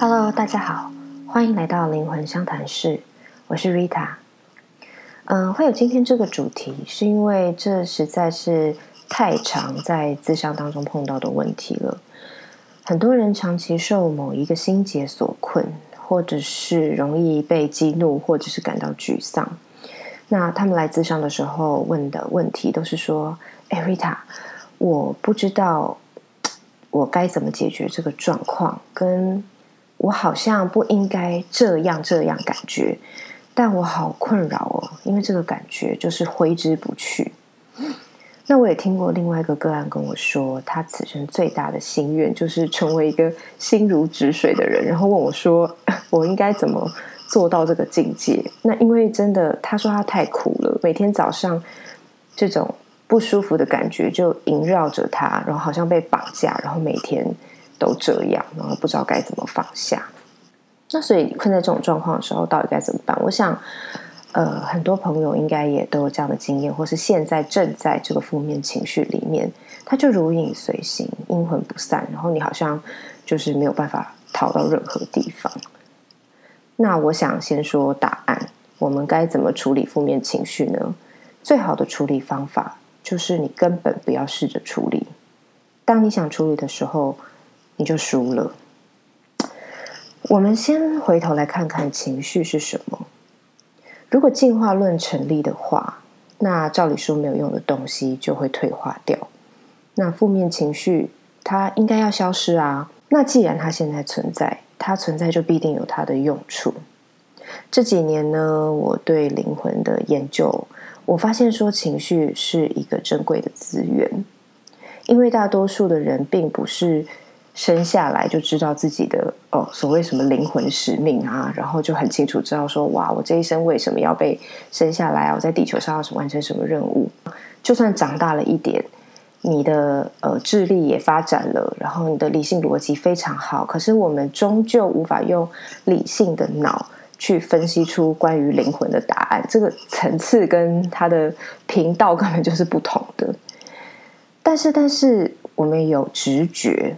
Hello，大家好，欢迎来到灵魂相谈室，我是 Rita。嗯，会有今天这个主题，是因为这实在是太常在自伤当中碰到的问题了。很多人长期受某一个心结所困，或者是容易被激怒，或者是感到沮丧。那他们来自伤的时候问的问题都是说：“哎，Rita，我不知道我该怎么解决这个状况，跟……”我好像不应该这样这样感觉，但我好困扰哦，因为这个感觉就是挥之不去。那我也听过另外一个个案跟我说，他此生最大的心愿就是成为一个心如止水的人，然后问我说：“ 我应该怎么做到这个境界？”那因为真的，他说他太苦了，每天早上这种不舒服的感觉就萦绕着他，然后好像被绑架，然后每天。都这样，然后不知道该怎么放下。那所以困在这种状况的时候，到底该怎么办？我想，呃，很多朋友应该也都有这样的经验，或是现在正在这个负面情绪里面，它就如影随形，阴魂不散，然后你好像就是没有办法逃到任何地方。那我想先说答案，我们该怎么处理负面情绪呢？最好的处理方法就是你根本不要试着处理。当你想处理的时候。你就输了。我们先回头来看看情绪是什么。如果进化论成立的话，那照理说没有用的东西就会退化掉。那负面情绪它应该要消失啊。那既然它现在存在，它存在就必定有它的用处。这几年呢，我对灵魂的研究，我发现说情绪是一个珍贵的资源，因为大多数的人并不是。生下来就知道自己的哦，所谓什么灵魂使命啊，然后就很清楚知道说，哇，我这一生为什么要被生下来啊？我在地球上要完成什么任务？就算长大了一点，你的呃智力也发展了，然后你的理性逻辑非常好，可是我们终究无法用理性的脑去分析出关于灵魂的答案。这个层次跟它的频道根本就是不同的。但是，但是我们有直觉。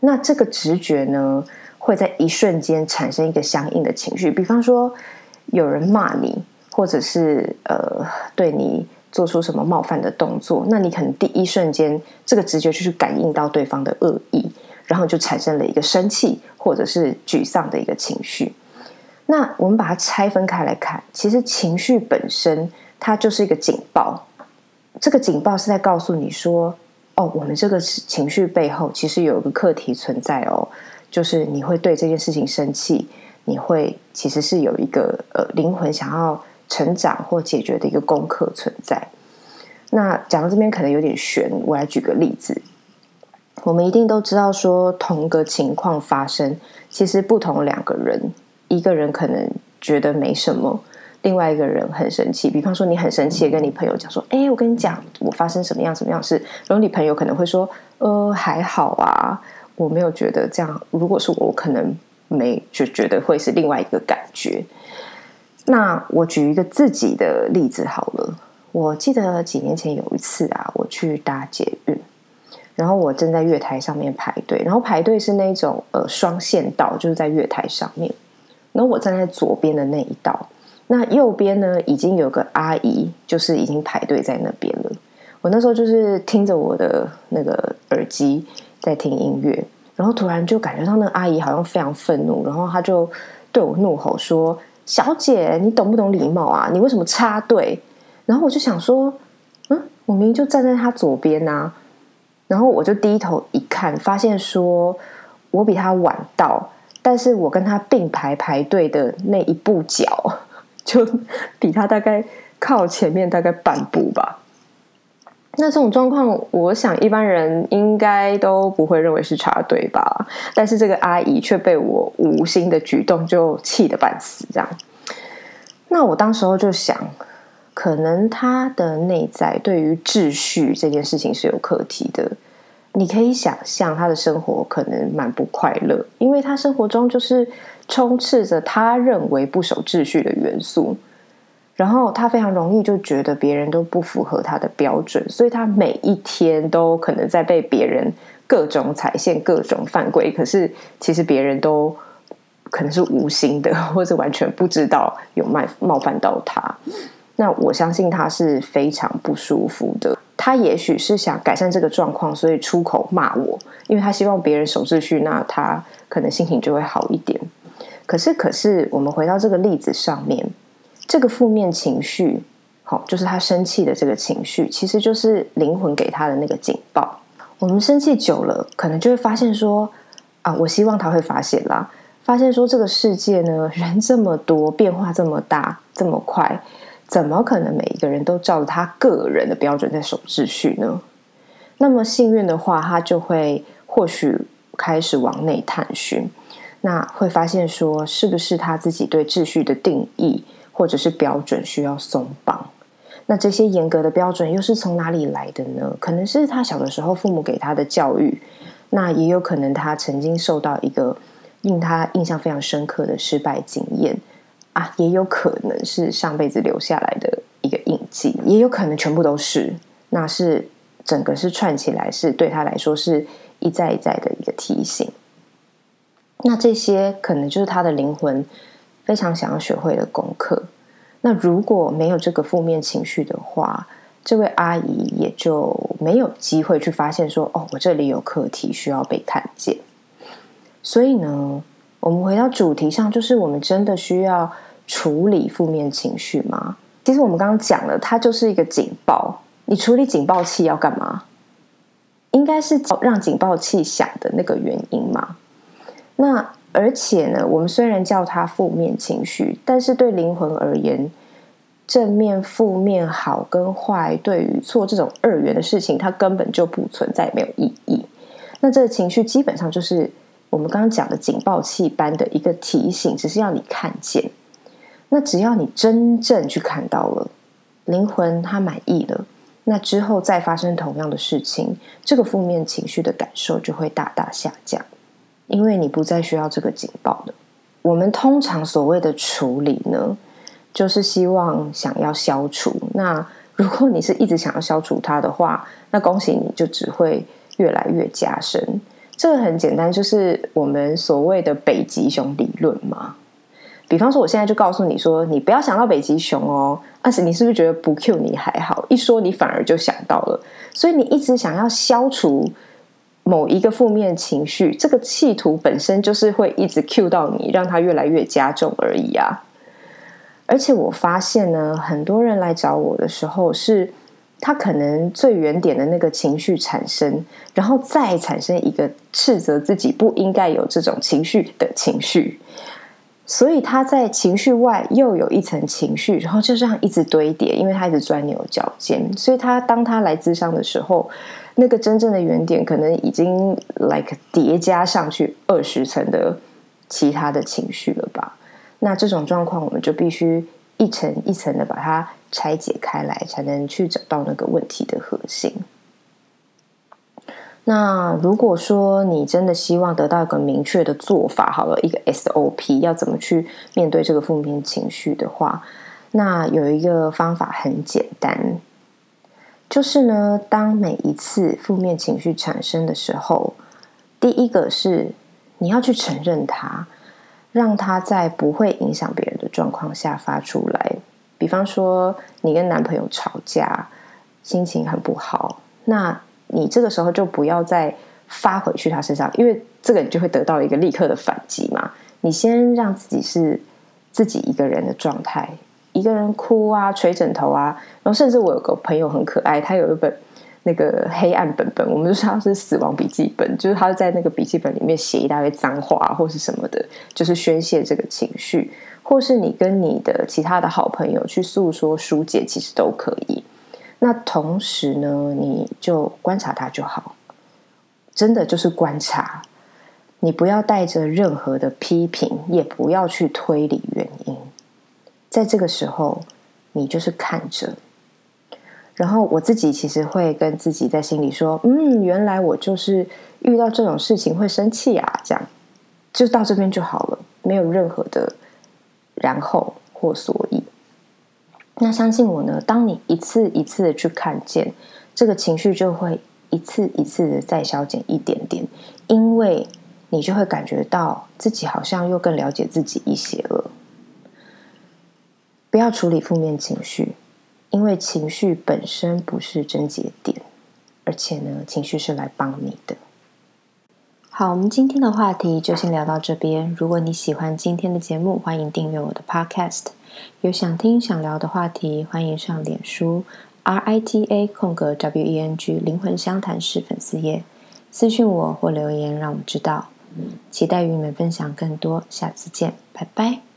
那这个直觉呢，会在一瞬间产生一个相应的情绪。比方说，有人骂你，或者是呃对你做出什么冒犯的动作，那你可能第一瞬间这个直觉就是感应到对方的恶意，然后就产生了一个生气或者是沮丧的一个情绪。那我们把它拆分开来看，其实情绪本身它就是一个警报，这个警报是在告诉你说。哦，我们这个情绪背后其实有一个课题存在哦，就是你会对这件事情生气，你会其实是有一个呃灵魂想要成长或解决的一个功课存在。那讲到这边可能有点悬，我来举个例子。我们一定都知道说，同个情况发生，其实不同两个人，一个人可能觉得没什么。另外一个人很生气，比方说你很生气，跟你朋友讲说：“哎，我跟你讲，我发生什么样什么样事。”然后你朋友可能会说：“呃，还好啊，我没有觉得这样。如果是我，我可能没就觉得会是另外一个感觉。”那我举一个自己的例子好了。我记得几年前有一次啊，我去搭捷运，然后我正在月台上面排队，然后排队是那种呃双线道，就是在月台上面，然后我站在左边的那一道。那右边呢，已经有个阿姨，就是已经排队在那边了。我那时候就是听着我的那个耳机在听音乐，然后突然就感觉到那个阿姨好像非常愤怒，然后她就对我怒吼说：“小姐，你懂不懂礼貌啊？你为什么插队？”然后我就想说：“嗯，我明明就站在她左边啊。”然后我就低头一看，发现说我比她晚到，但是我跟她并排排队的那一步脚。就比他大概靠前面大概半步吧。那这种状况，我想一般人应该都不会认为是插队吧。但是这个阿姨却被我无心的举动就气得半死，这样。那我当时候就想，可能他的内在对于秩序这件事情是有课题的。你可以想象他的生活可能蛮不快乐，因为他生活中就是充斥着他认为不守秩序的元素，然后他非常容易就觉得别人都不符合他的标准，所以他每一天都可能在被别人各种踩线、各种犯规，可是其实别人都可能是无心的，或者完全不知道有冒冒犯到他。那我相信他是非常不舒服的。他也许是想改善这个状况，所以出口骂我，因为他希望别人守秩序，那他可能心情就会好一点。可是，可是我们回到这个例子上面，这个负面情绪，好，就是他生气的这个情绪，其实就是灵魂给他的那个警报。我们生气久了，可能就会发现说，啊，我希望他会发现啦，发现说这个世界呢，人这么多，变化这么大，这么快。怎么可能每一个人都照着他个人的标准在守秩序呢？那么幸运的话，他就会或许开始往内探寻，那会发现说，是不是他自己对秩序的定义或者是标准需要松绑？那这些严格的标准又是从哪里来的呢？可能是他小的时候父母给他的教育，那也有可能他曾经受到一个令他印象非常深刻的失败经验。啊，也有可能是上辈子留下来的一个印记，也有可能全部都是。那是整个是串起来，是对他来说是一再一再的一个提醒。那这些可能就是他的灵魂非常想要学会的功课。那如果没有这个负面情绪的话，这位阿姨也就没有机会去发现说：“哦，我这里有课题需要被看见。”所以呢，我们回到主题上，就是我们真的需要。处理负面情绪吗？其实我们刚刚讲了，它就是一个警报。你处理警报器要干嘛？应该是让警报器响的那个原因嘛。那而且呢，我们虽然叫它负面情绪，但是对灵魂而言，正面、负面、好跟坏、对与错这种二元的事情，它根本就不存在，没有意义。那这个情绪基本上就是我们刚刚讲的警报器般的一个提醒，只是要你看见。那只要你真正去看到了灵魂，它满意了，那之后再发生同样的事情，这个负面情绪的感受就会大大下降，因为你不再需要这个警报了。我们通常所谓的处理呢，就是希望想要消除。那如果你是一直想要消除它的话，那恭喜你就只会越来越加深。这个很简单，就是我们所谓的北极熊理论嘛。比方说，我现在就告诉你说，你不要想到北极熊哦。但是你是不是觉得不 Q 你还好？一说你反而就想到了，所以你一直想要消除某一个负面情绪，这个企图本身就是会一直 Q 到你，让它越来越加重而已啊。而且我发现呢，很多人来找我的时候，是他可能最原点的那个情绪产生，然后再产生一个斥责自己不应该有这种情绪的情绪。所以他在情绪外又有一层情绪，然后就这样一直堆叠，因为他一直钻牛角尖。所以他当他来咨商的时候，那个真正的原点可能已经 like 叠加上去二十层的其他的情绪了吧？那这种状况，我们就必须一层一层的把它拆解开来，才能去找到那个问题的核心。那如果说你真的希望得到一个明确的做法，好了，一个 SOP 要怎么去面对这个负面情绪的话，那有一个方法很简单，就是呢，当每一次负面情绪产生的时候，第一个是你要去承认它，让它在不会影响别人的状况下发出来。比方说，你跟男朋友吵架，心情很不好，那。你这个时候就不要再发回去他身上，因为这个你就会得到一个立刻的反击嘛。你先让自己是自己一个人的状态，一个人哭啊，捶枕头啊，然后甚至我有个朋友很可爱，他有一本那个黑暗本本，我们就说他是死亡笔记本，就是他在那个笔记本里面写一大堆脏话或是什么的，就是宣泄这个情绪，或是你跟你的其他的好朋友去诉说疏解，其实都可以。那同时呢，你就观察他就好，真的就是观察，你不要带着任何的批评，也不要去推理原，在这个时候，你就是看着。然后我自己其实会跟自己在心里说：“嗯，原来我就是遇到这种事情会生气啊。”这样就到这边就好了，没有任何的然后或所以。那相信我呢，当你一次一次的去看见这个情绪，就会一次一次的再消减一点点，因为你就会感觉到自己好像又更了解自己一些了。不要处理负面情绪，因为情绪本身不是症结点，而且呢，情绪是来帮你的。好，我们今天的话题就先聊到这边。如果你喜欢今天的节目，欢迎订阅我的 Podcast。有想听、想聊的话题，欢迎上脸书 R I T A 空格 W E N G 灵魂相谈室粉丝页私讯我或留言，让我知道。期待与你们分享更多，下次见，拜拜。